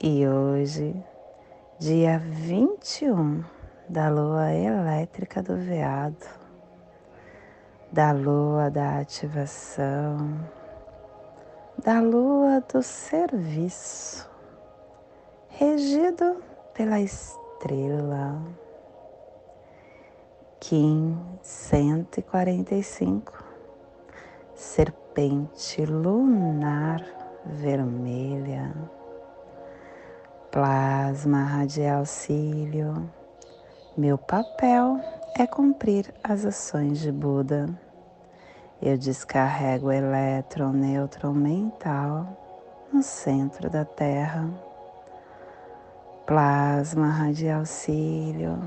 e hoje, dia 21 da lua elétrica do veado, da lua da ativação, da lua do serviço, regido pela estrela Kim 145, serpente lunar vermelha Plasma radial cílio, meu papel é cumprir as ações de Buda. Eu descarrego o elétron neutro mental no centro da Terra. Plasma radial cílio.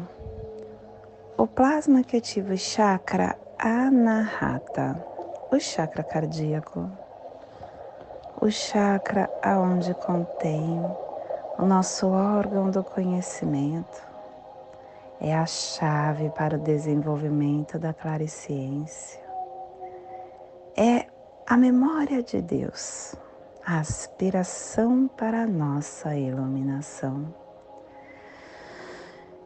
O plasma que ativa o chakra anahata, o chakra cardíaco, o chakra aonde contém o nosso órgão do conhecimento é a chave para o desenvolvimento da clariciência. É a memória de Deus, a aspiração para a nossa iluminação.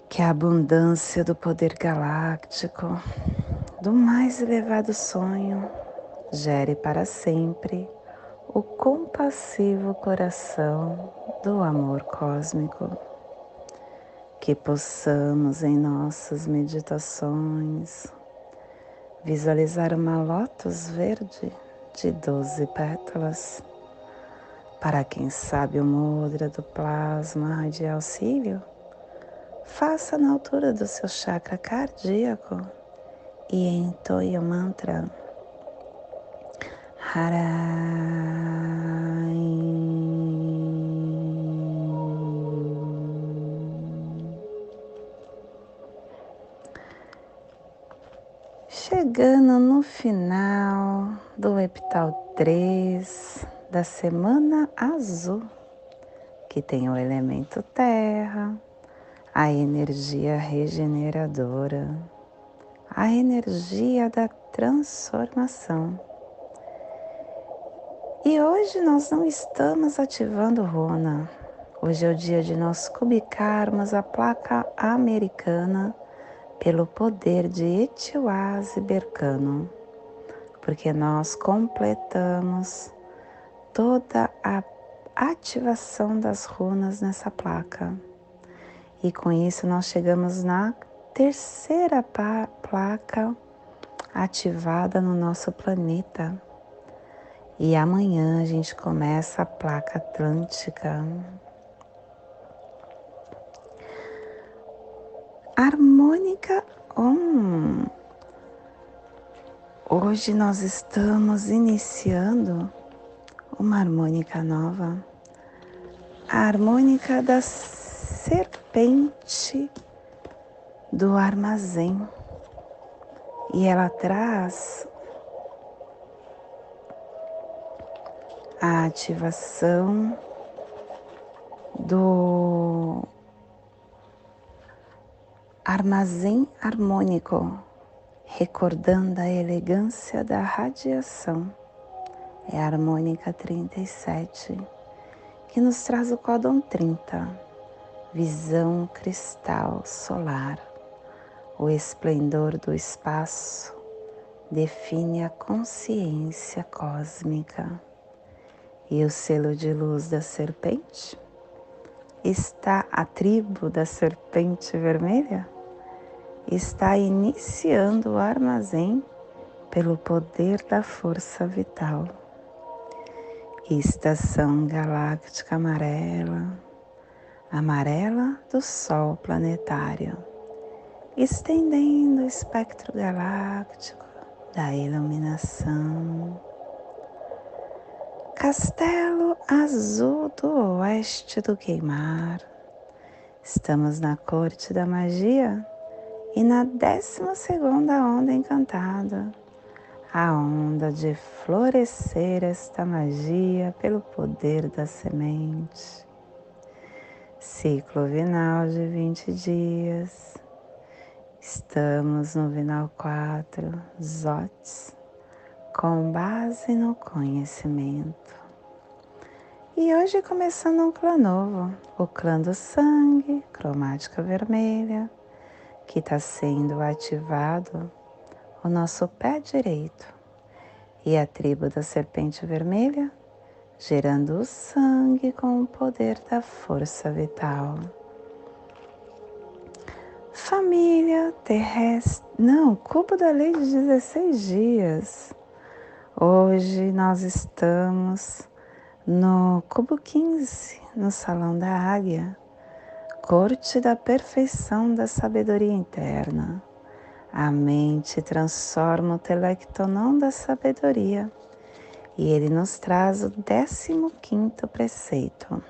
Que a abundância do poder galáctico, do mais elevado sonho, gere para sempre o compassivo coração do amor cósmico. Que possamos em nossas meditações visualizar uma lótus verde de doze pétalas. Para quem sabe o mudra do plasma radial cílio, faça na altura do seu chakra cardíaco e entoie o mantra Chegando no final do epital 3 da semana azul, que tem o elemento terra, a energia regeneradora, a energia da transformação e hoje nós não estamos ativando Rona. Hoje é o dia de nós cubicarmos a placa americana pelo poder de Etiwase Bercano, porque nós completamos toda a ativação das runas nessa placa. E com isso nós chegamos na terceira placa ativada no nosso planeta e amanhã a gente começa a placa atlântica. Harmônica Om. Hoje nós estamos iniciando uma harmônica nova, a harmônica da serpente do armazém. E ela traz a ativação do armazém harmônico, recordando a elegância da radiação. É a harmônica 37, que nos traz o códon 30, visão cristal solar. O esplendor do espaço define a consciência cósmica e o selo de luz da serpente? Está a tribo da serpente vermelha? Está iniciando o armazém pelo poder da força vital. Estação galáctica amarela, amarela do Sol planetário, estendendo o espectro galáctico da iluminação Castelo Azul do Oeste do Queimar. Estamos na corte da magia e na décima segunda onda encantada, a onda de florescer esta magia pelo poder da semente. Ciclo vinal de 20 dias. Estamos no vinal 4, Zotes com base no conhecimento. E hoje começando um clã novo, o clã do sangue, cromática vermelha, que está sendo ativado o nosso pé direito e a tribo da serpente vermelha, gerando o sangue com o poder da força vital. Família terrestre, não, cubo da lei de 16 dias Hoje nós estamos no Cubo 15, no Salão da Águia, corte da perfeição da sabedoria interna. A mente transforma o telectonon da sabedoria e ele nos traz o 15 preceito.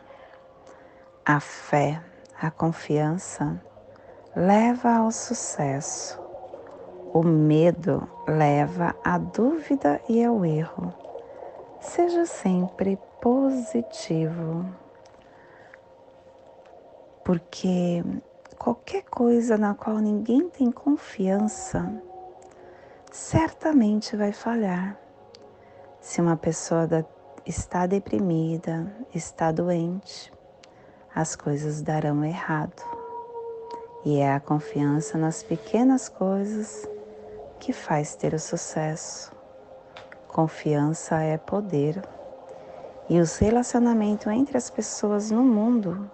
A fé, a confiança leva ao sucesso o medo leva à dúvida e ao erro. Seja sempre positivo, porque qualquer coisa na qual ninguém tem confiança certamente vai falhar. Se uma pessoa está deprimida, está doente, as coisas darão errado. E é a confiança nas pequenas coisas que faz ter o sucesso. Confiança é poder. E os relacionamentos entre as pessoas no mundo,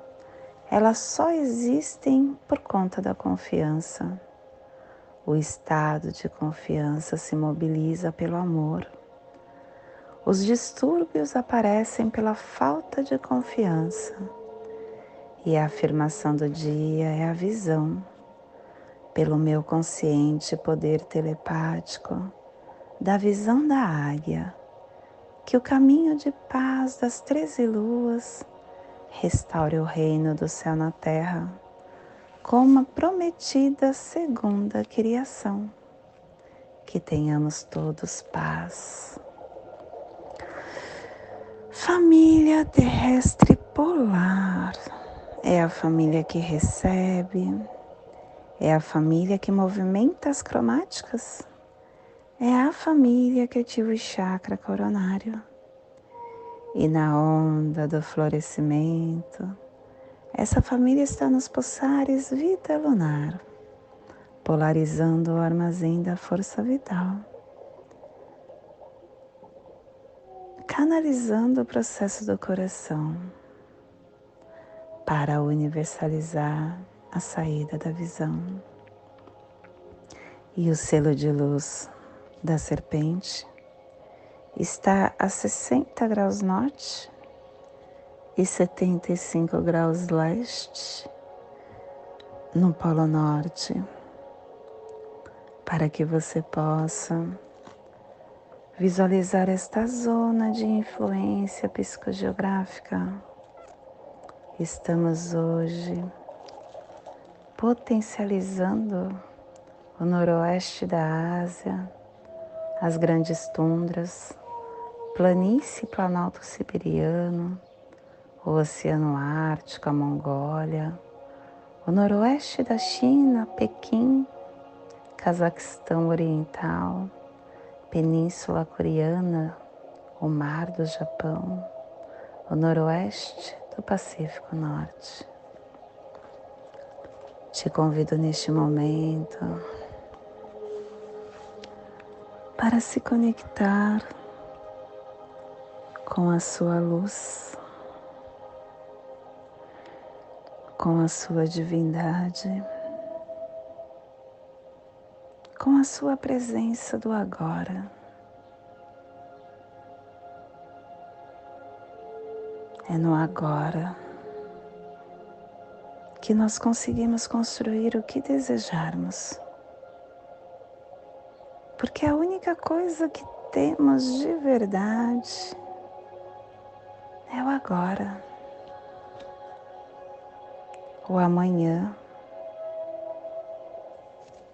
elas só existem por conta da confiança. O estado de confiança se mobiliza pelo amor. Os distúrbios aparecem pela falta de confiança. E a afirmação do dia é a visão pelo meu consciente poder telepático da visão da águia, que o caminho de paz das treze luas restaure o reino do céu na terra, como a prometida segunda criação. Que tenhamos todos paz. Família terrestre polar é a família que recebe, é a família que movimenta as cromáticas. É a família que ativa o chakra coronário. E na onda do florescimento, essa família está nos pulsares vida lunar, polarizando o armazém da força vital, canalizando o processo do coração para universalizar a saída da visão. E o selo de luz da serpente está a 60 graus norte e 75 graus leste no Polo Norte, para que você possa visualizar esta zona de influência psicogeográfica. Estamos hoje potencializando o noroeste da Ásia, as grandes tundras, planície planalto siberiano, o Oceano Ártico, a Mongólia, o noroeste da China, Pequim, Cazaquistão Oriental, Península Coreana, o Mar do Japão, o noroeste do Pacífico Norte. Te convido neste momento para se conectar com a sua luz, com a sua divindade, com a sua presença do agora. É no agora que nós conseguimos construir o que desejarmos. Porque a única coisa que temos de verdade é o agora. O amanhã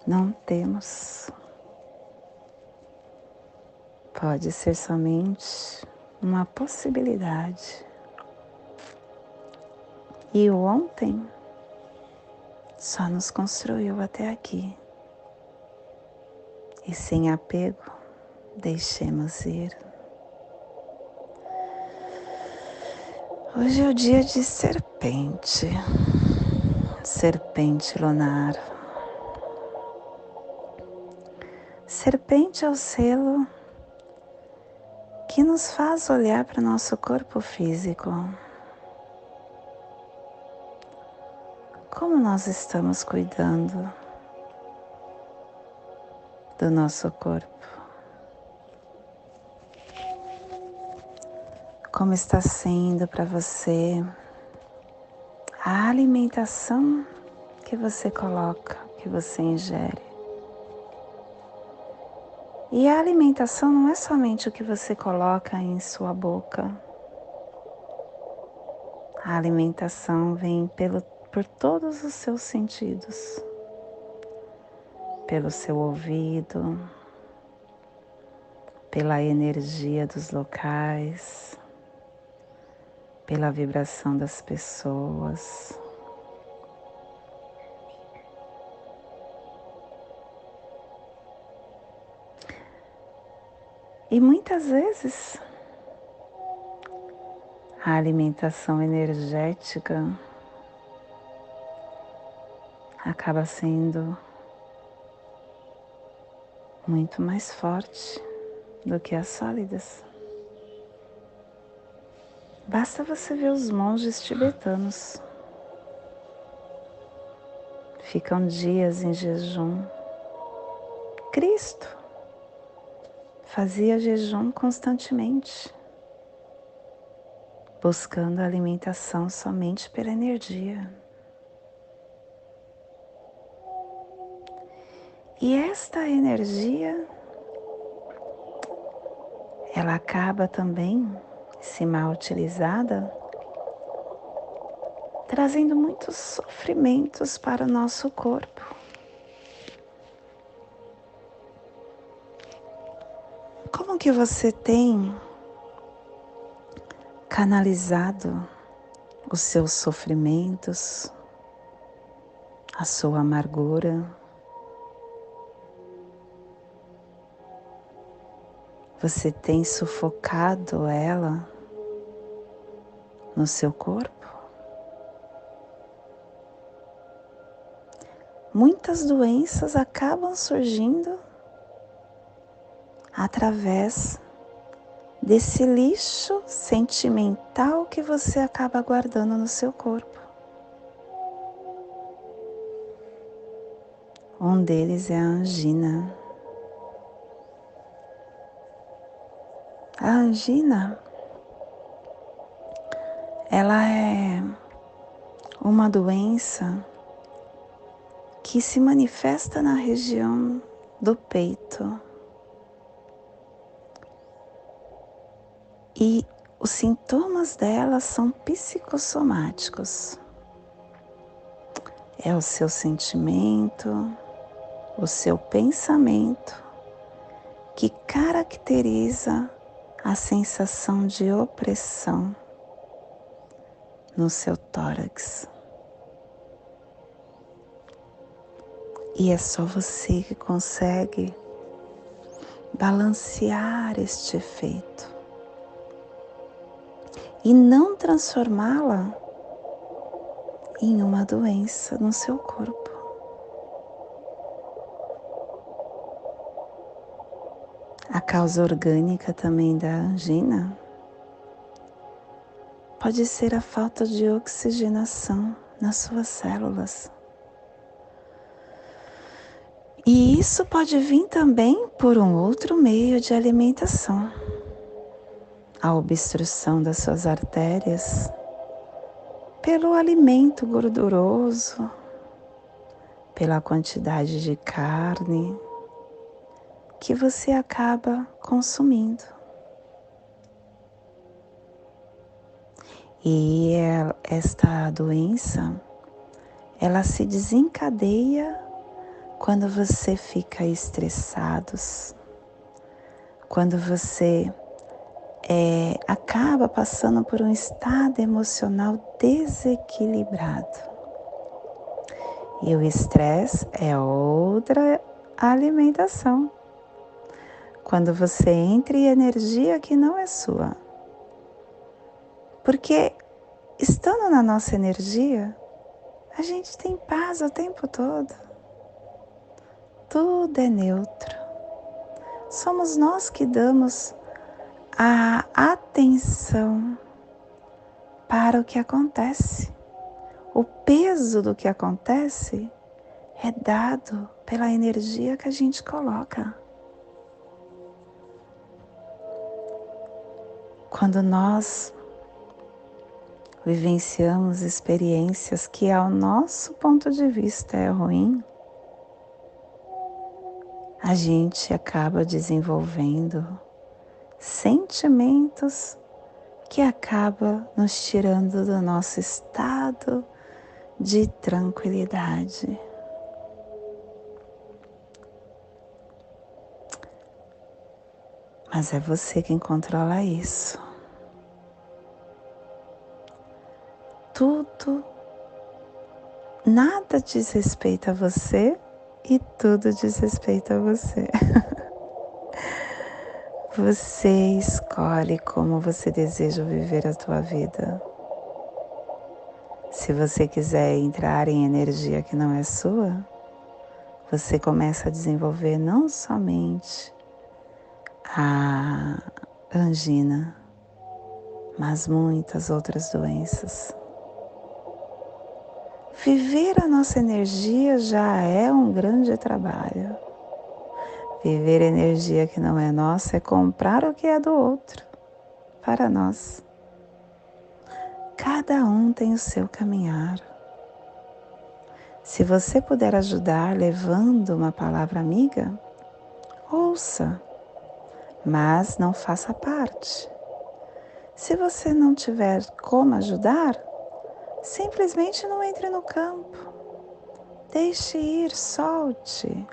não temos. Pode ser somente uma possibilidade. E o ontem só nos construiu até aqui. E sem apego, deixemos ir. Hoje é o dia de serpente, serpente lunar. Serpente é o selo que nos faz olhar para o nosso corpo físico. Como nós estamos cuidando do nosso corpo? Como está sendo para você a alimentação que você coloca, que você ingere? E a alimentação não é somente o que você coloca em sua boca. A alimentação vem pelo por todos os seus sentidos, pelo seu ouvido, pela energia dos locais, pela vibração das pessoas. E muitas vezes a alimentação energética acaba sendo muito mais forte do que as sólidas. Basta você ver os monges tibetanos. Ficam dias em jejum. Cristo fazia jejum constantemente, buscando alimentação somente pela energia. E esta energia, ela acaba também, se mal utilizada, trazendo muitos sofrimentos para o nosso corpo. Como que você tem canalizado os seus sofrimentos, a sua amargura? Você tem sufocado ela no seu corpo? Muitas doenças acabam surgindo através desse lixo sentimental que você acaba guardando no seu corpo. Um deles é a angina. A angina, ela é uma doença que se manifesta na região do peito. E os sintomas dela são psicossomáticos. É o seu sentimento, o seu pensamento que caracteriza a sensação de opressão no seu tórax. E é só você que consegue balancear este efeito e não transformá-la em uma doença no seu corpo. A causa orgânica também da angina pode ser a falta de oxigenação nas suas células. E isso pode vir também por um outro meio de alimentação. A obstrução das suas artérias pelo alimento gorduroso, pela quantidade de carne, que você acaba consumindo. E esta doença, ela se desencadeia quando você fica estressado, quando você é, acaba passando por um estado emocional desequilibrado. E o estresse é outra alimentação. Quando você entra em energia que não é sua. Porque estando na nossa energia, a gente tem paz o tempo todo. Tudo é neutro. Somos nós que damos a atenção para o que acontece. O peso do que acontece é dado pela energia que a gente coloca. Quando nós vivenciamos experiências que, ao nosso ponto de vista, é ruim, a gente acaba desenvolvendo sentimentos que acaba nos tirando do nosso estado de tranquilidade. Mas é você quem controla isso. Tudo, nada diz respeito a você e tudo diz respeito a você. Você escolhe como você deseja viver a tua vida. Se você quiser entrar em energia que não é sua, você começa a desenvolver não somente a angina, mas muitas outras doenças. Viver a nossa energia já é um grande trabalho. Viver energia que não é nossa é comprar o que é do outro para nós. Cada um tem o seu caminhar. Se você puder ajudar levando uma palavra amiga, ouça, mas não faça parte. Se você não tiver como ajudar, simplesmente não entre no campo. Deixe ir, solte.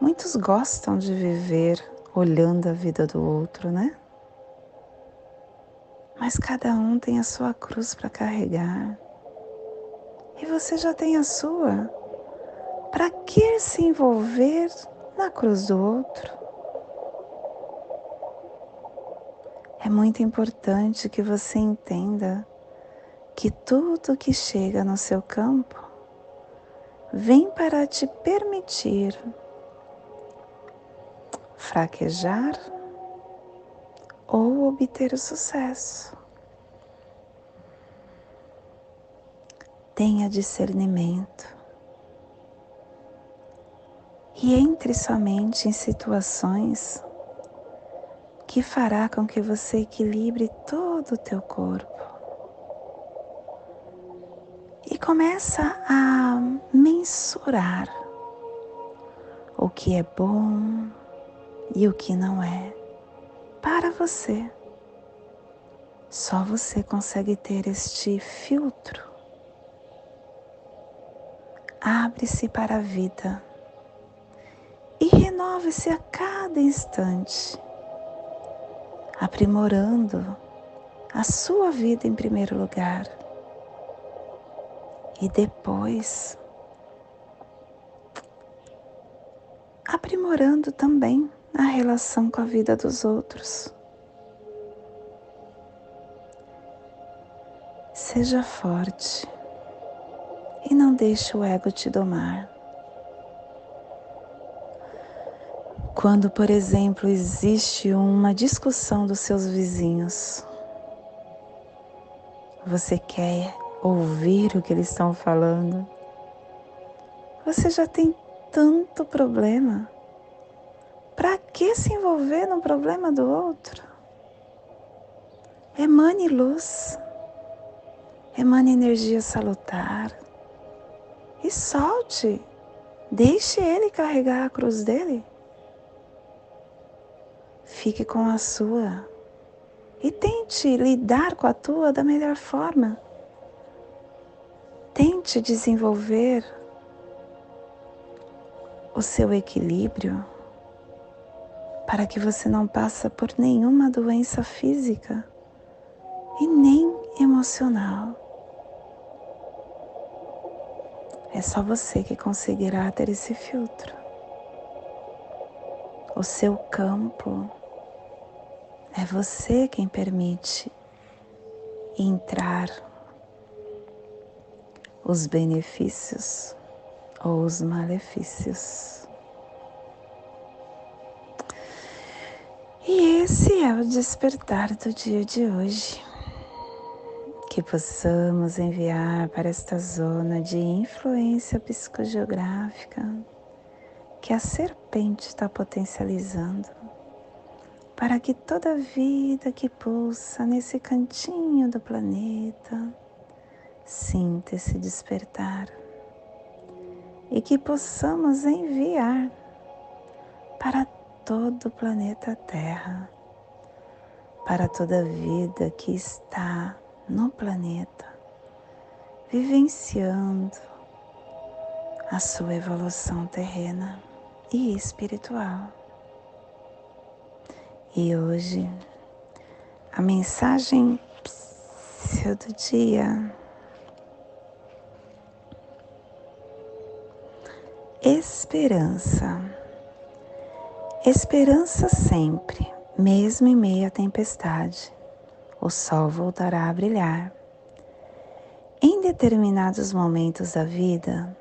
Muitos gostam de viver olhando a vida do outro, né? Mas cada um tem a sua cruz para carregar. E você já tem a sua. Para que se envolver na cruz do outro? É muito importante que você entenda que tudo que chega no seu campo vem para te permitir fraquejar ou obter o sucesso. Tenha discernimento e entre somente em situações que fará com que você equilibre todo o teu corpo. E começa a mensurar o que é bom, e o que não é para você. Só você consegue ter este filtro. Abre-se para a vida e renove-se a cada instante, aprimorando a sua vida em primeiro lugar e depois aprimorando também a relação com a vida dos outros. Seja forte e não deixe o ego te domar. Quando, por exemplo, existe uma discussão dos seus vizinhos, você quer ouvir o que eles estão falando, você já tem tanto problema. Para que se envolver no problema do outro? Emane luz, emane energia salutar. E solte, deixe ele carregar a cruz dele. Fique com a sua. e tente lidar com a tua da melhor forma. Tente desenvolver o seu equilíbrio para que você não passe por nenhuma doença física e nem emocional. É só você que conseguirá ter esse filtro. O seu campo é você quem permite entrar os benefícios ou os malefícios. E esse é o despertar do dia de hoje. Que possamos enviar para esta zona de influência psicogeográfica que a serpente está potencializando, para que toda vida que pulsa nesse cantinho do planeta sinta esse despertar e que possamos enviar para todo o planeta Terra, para toda vida que está no planeta, vivenciando a sua evolução terrena e espiritual. E hoje, a mensagem do dia Esperança. Esperança sempre, mesmo em meio à tempestade, o sol voltará a brilhar. Em determinados momentos da vida,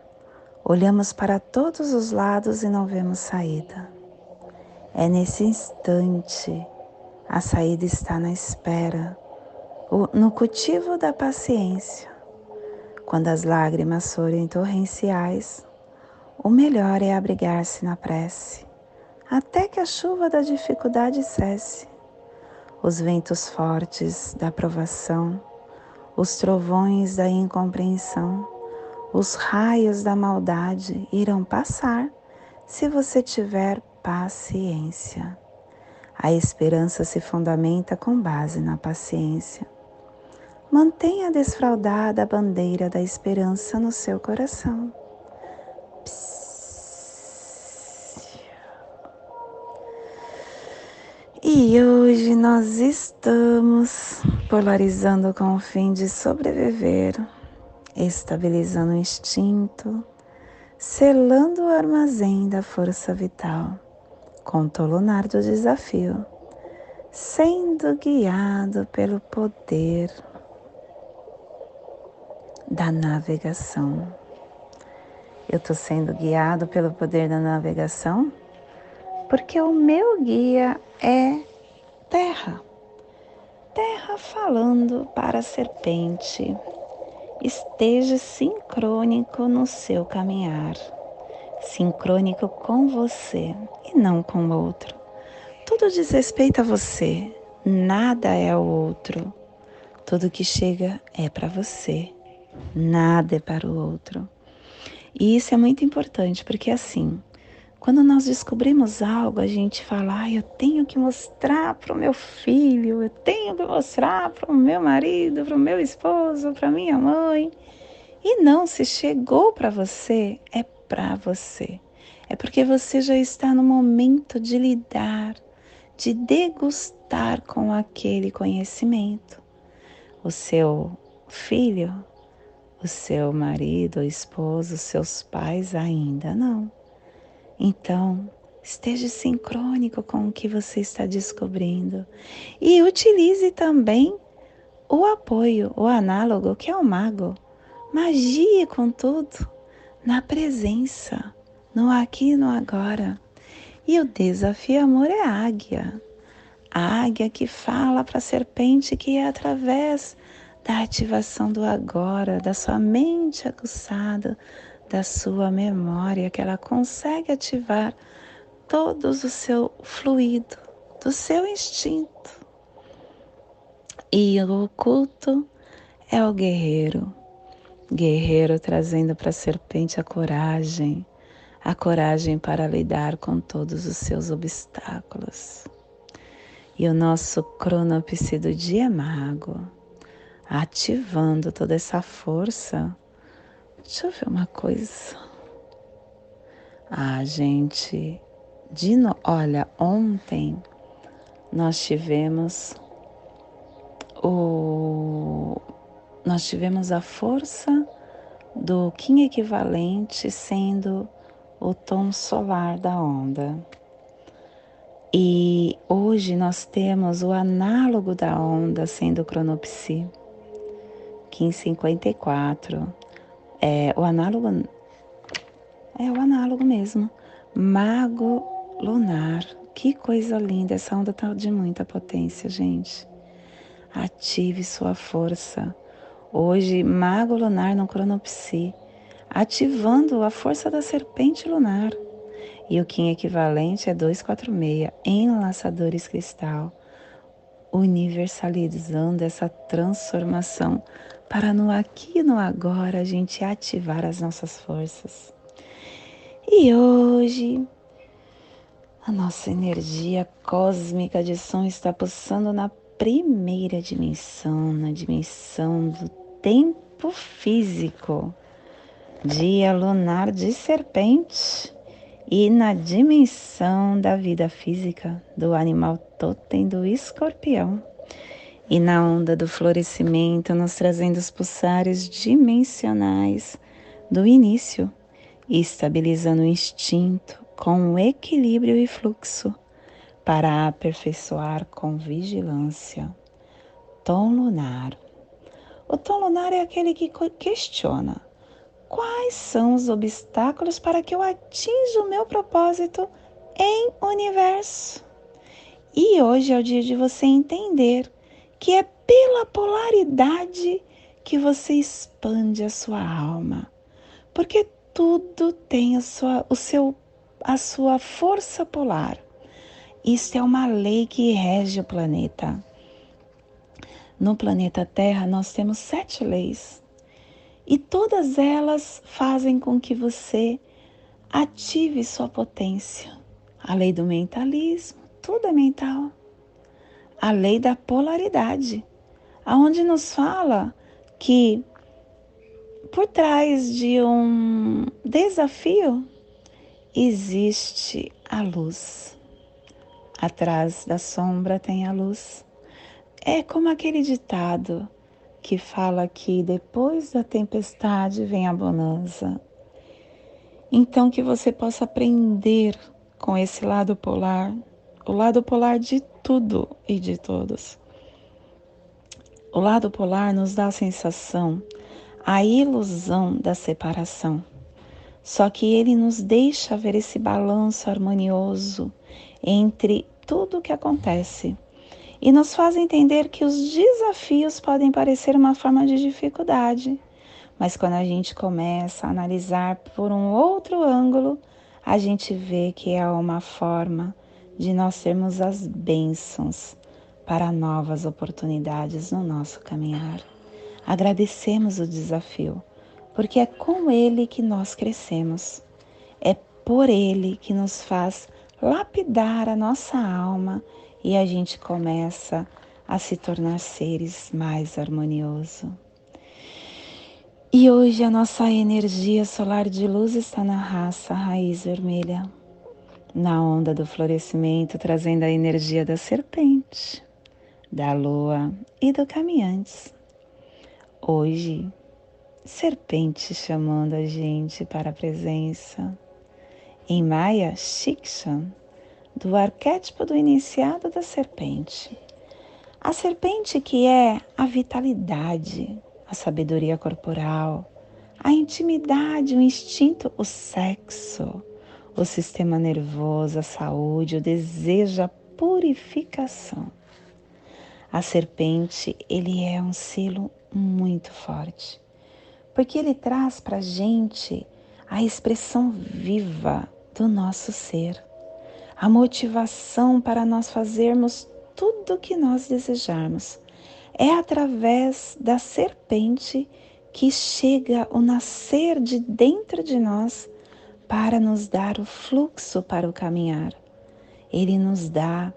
olhamos para todos os lados e não vemos saída. É nesse instante, a saída está na espera, no cultivo da paciência. Quando as lágrimas forem torrenciais, o melhor é abrigar-se na prece, até que a chuva da dificuldade cesse. Os ventos fortes da provação, os trovões da incompreensão, os raios da maldade irão passar se você tiver paciência. A esperança se fundamenta com base na paciência. Mantenha desfraldada a bandeira da esperança no seu coração. E hoje nós estamos polarizando com o fim de sobreviver, estabilizando o instinto, selando o armazém da força vital, com o lunar do desafio, sendo guiado pelo poder da navegação. Eu estou sendo guiado pelo poder da navegação porque o meu guia é terra. Terra falando para a serpente. Esteja sincrônico no seu caminhar, sincrônico com você e não com o outro. Tudo diz respeito a você, nada é o outro. Tudo que chega é para você, nada é para o outro. E isso é muito importante porque assim, quando nós descobrimos algo, a gente fala, ah, eu tenho que mostrar para o meu filho, eu tenho que mostrar para o meu marido, para o meu esposo, para minha mãe. E não, se chegou para você, é para você. É porque você já está no momento de lidar, de degustar com aquele conhecimento. O seu filho, o seu marido, o esposo, os seus pais ainda não. Então, esteja sincrônico com o que você está descobrindo e utilize também o apoio, o análogo, que é o mago. Magie com tudo, na presença, no aqui e no agora. E o desafio amor é a águia. A águia que fala para a serpente que é através da ativação do agora, da sua mente aguçada, da sua memória que ela consegue ativar todos o seu fluido, do seu instinto. E o oculto é o guerreiro, guerreiro trazendo para a serpente a coragem, a coragem para lidar com todos os seus obstáculos. E o nosso cronopse do dia é mago, ativando toda essa força. Deixa eu ver uma coisa. Ah, gente, de no... olha, ontem nós tivemos o nós tivemos a força do Kim equivalente sendo o tom solar da onda. E hoje nós temos o análogo da onda sendo o cronopsi, Kim 54. É, o análogo é o análogo mesmo. Mago lunar. Que coisa linda. Essa onda tá de muita potência, gente. Ative sua força. Hoje, Mago Lunar no Cronopsi, ativando a força da serpente lunar. E o Kim equivalente é 246, enlaçadores cristal, universalizando essa transformação para no aqui e no agora a gente ativar as nossas forças. E hoje a nossa energia cósmica de som está pulsando na primeira dimensão, na dimensão do tempo físico, dia lunar de serpente e na dimensão da vida física do animal totem do escorpião. E na onda do florescimento, nos trazendo os pulsares dimensionais do início estabilizando o instinto com equilíbrio e fluxo para aperfeiçoar com vigilância. Tom lunar. O tom lunar é aquele que questiona quais são os obstáculos para que eu atinja o meu propósito em universo. E hoje é o dia de você entender que é pela polaridade que você expande a sua alma. Porque tudo tem a sua, o seu, a sua força polar. Isso é uma lei que rege o planeta. No planeta Terra, nós temos sete leis e todas elas fazem com que você ative sua potência. A lei do mentalismo, tudo é mental. A lei da polaridade, aonde nos fala que por trás de um desafio existe a luz. Atrás da sombra tem a luz. É como aquele ditado que fala que depois da tempestade vem a bonança. Então que você possa aprender com esse lado polar, o lado polar de tudo e de todos. O lado polar nos dá a sensação a ilusão da separação. Só que ele nos deixa ver esse balanço harmonioso entre tudo o que acontece e nos faz entender que os desafios podem parecer uma forma de dificuldade, mas quando a gente começa a analisar por um outro ângulo, a gente vê que é uma forma de nós termos as bênçãos para novas oportunidades no nosso caminhar. Agradecemos o desafio, porque é com ele que nós crescemos. É por ele que nos faz lapidar a nossa alma e a gente começa a se tornar seres mais harmoniosos. E hoje a nossa energia solar de luz está na raça raiz vermelha, na onda do florescimento, trazendo a energia da serpente, da lua e do caminhantes. Hoje, serpente chamando a gente para a presença. Em Maya Shikshan, do arquétipo do iniciado da serpente. A serpente que é a vitalidade, a sabedoria corporal, a intimidade, o instinto, o sexo, o sistema nervoso, a saúde, o desejo, a purificação. A serpente, ele é um selo muito forte, porque ele traz para a gente a expressão viva do nosso ser, a motivação para nós fazermos tudo o que nós desejarmos. É através da serpente que chega o nascer de dentro de nós para nos dar o fluxo para o caminhar. Ele nos dá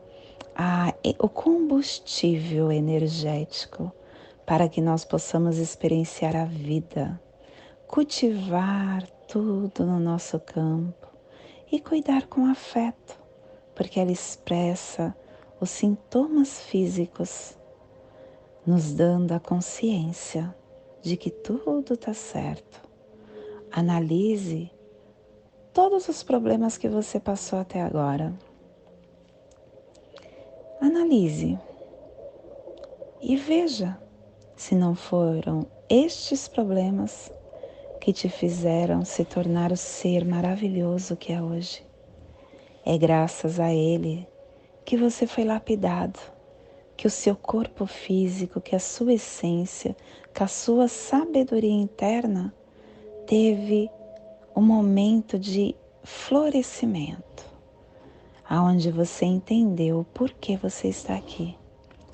a, o combustível energético para que nós possamos experienciar a vida, cultivar tudo no nosso campo e cuidar com afeto, porque ela expressa os sintomas físicos, nos dando a consciência de que tudo está certo. Analise todos os problemas que você passou até agora. Analise e veja se não foram estes problemas que te fizeram se tornar o ser maravilhoso que é hoje. É graças a ele que você foi lapidado, que o seu corpo físico, que a sua essência, que a sua sabedoria interna teve um momento de florescimento, aonde você entendeu por que você está aqui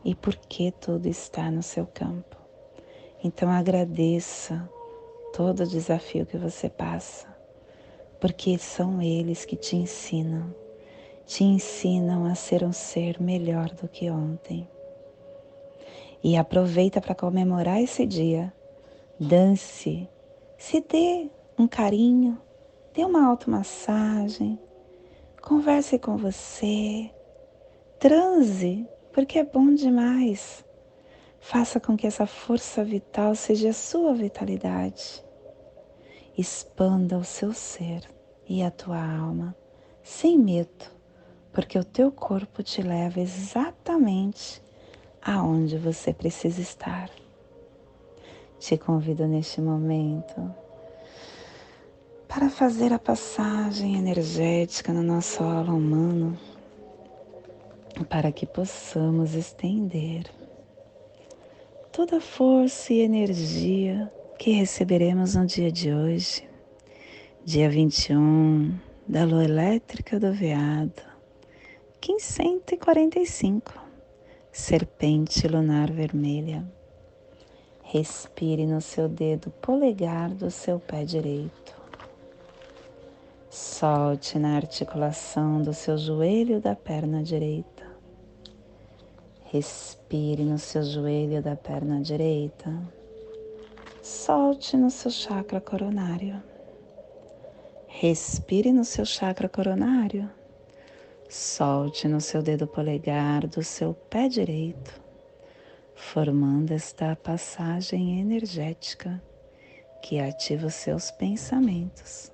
e por que tudo está no seu campo. Então agradeça todo o desafio que você passa, porque são eles que te ensinam, te ensinam a ser um ser melhor do que ontem. E aproveita para comemorar esse dia. Dance, se dê um carinho, dê uma automassagem, converse com você, transe, porque é bom demais. Faça com que essa força vital seja a sua vitalidade. Expanda o seu ser e a tua alma sem medo, porque o teu corpo te leva exatamente aonde você precisa estar. Te convido neste momento para fazer a passagem energética no nosso aula humano, para que possamos estender toda a força e energia que receberemos no dia de hoje, dia 21 da lua elétrica do veado, 1545, serpente lunar vermelha. Respire no seu dedo polegar do seu pé direito. Solte na articulação do seu joelho da perna direita. Respire no seu joelho da perna direita. Solte no seu chakra coronário. Respire no seu chakra coronário. Solte no seu dedo polegar do seu pé direito, formando esta passagem energética que ativa os seus pensamentos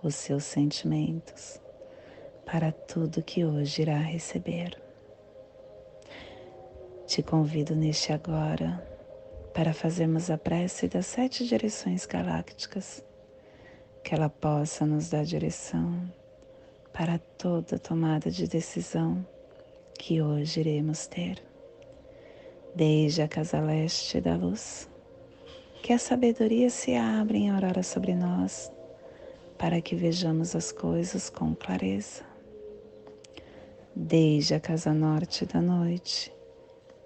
os seus sentimentos para tudo que hoje irá receber. Te convido neste agora para fazermos a prece das sete direções galácticas, que ela possa nos dar direção para toda tomada de decisão que hoje iremos ter. Desde a casa leste da luz, que a sabedoria se abra em aurora sobre nós para que vejamos as coisas com clareza. Desde a casa norte da noite,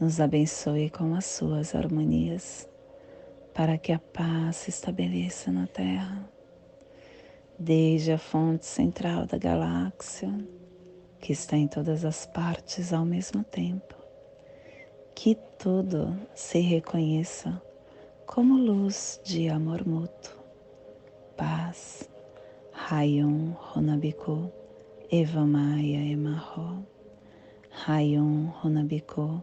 nos abençoe com as suas harmonias, para que a paz se estabeleça na Terra, desde a fonte central da galáxia, que está em todas as partes ao mesmo tempo, que tudo se reconheça como luz de amor mútuo paz. Rayon Honabiko Eva Maia Emarro. Rayon Honabiko